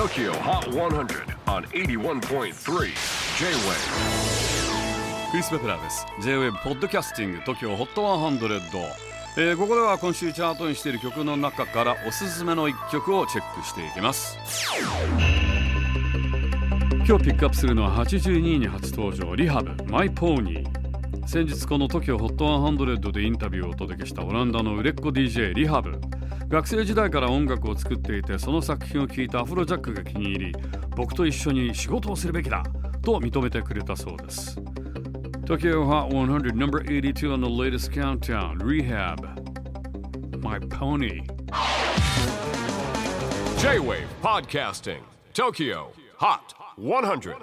TOKYO HOT 100 on 81.3 J-WAVE クリス・ベプラーです。J-WAVE ポッドキャスティング TOKYO HOT 100、えー、ここでは今週チャートにしている曲の中からおすすめの一曲をチェックしていきます。今日ピックアップするのは82位に初登場リハブマイポーニー先日この TOKYOHOT100 でインタビューをお届けしたオランダの売れっ子 DJ リハブ学生時代から音楽を作っていてその作品を聴いたアフロジャックが気に入り僕と一緒に仕事をするべきだと認めてくれたそうです Tokyo Hot 100 number 82 on the latest countdown Rehab My Pony J-WAVE PODCASTING TOKYO HOT 100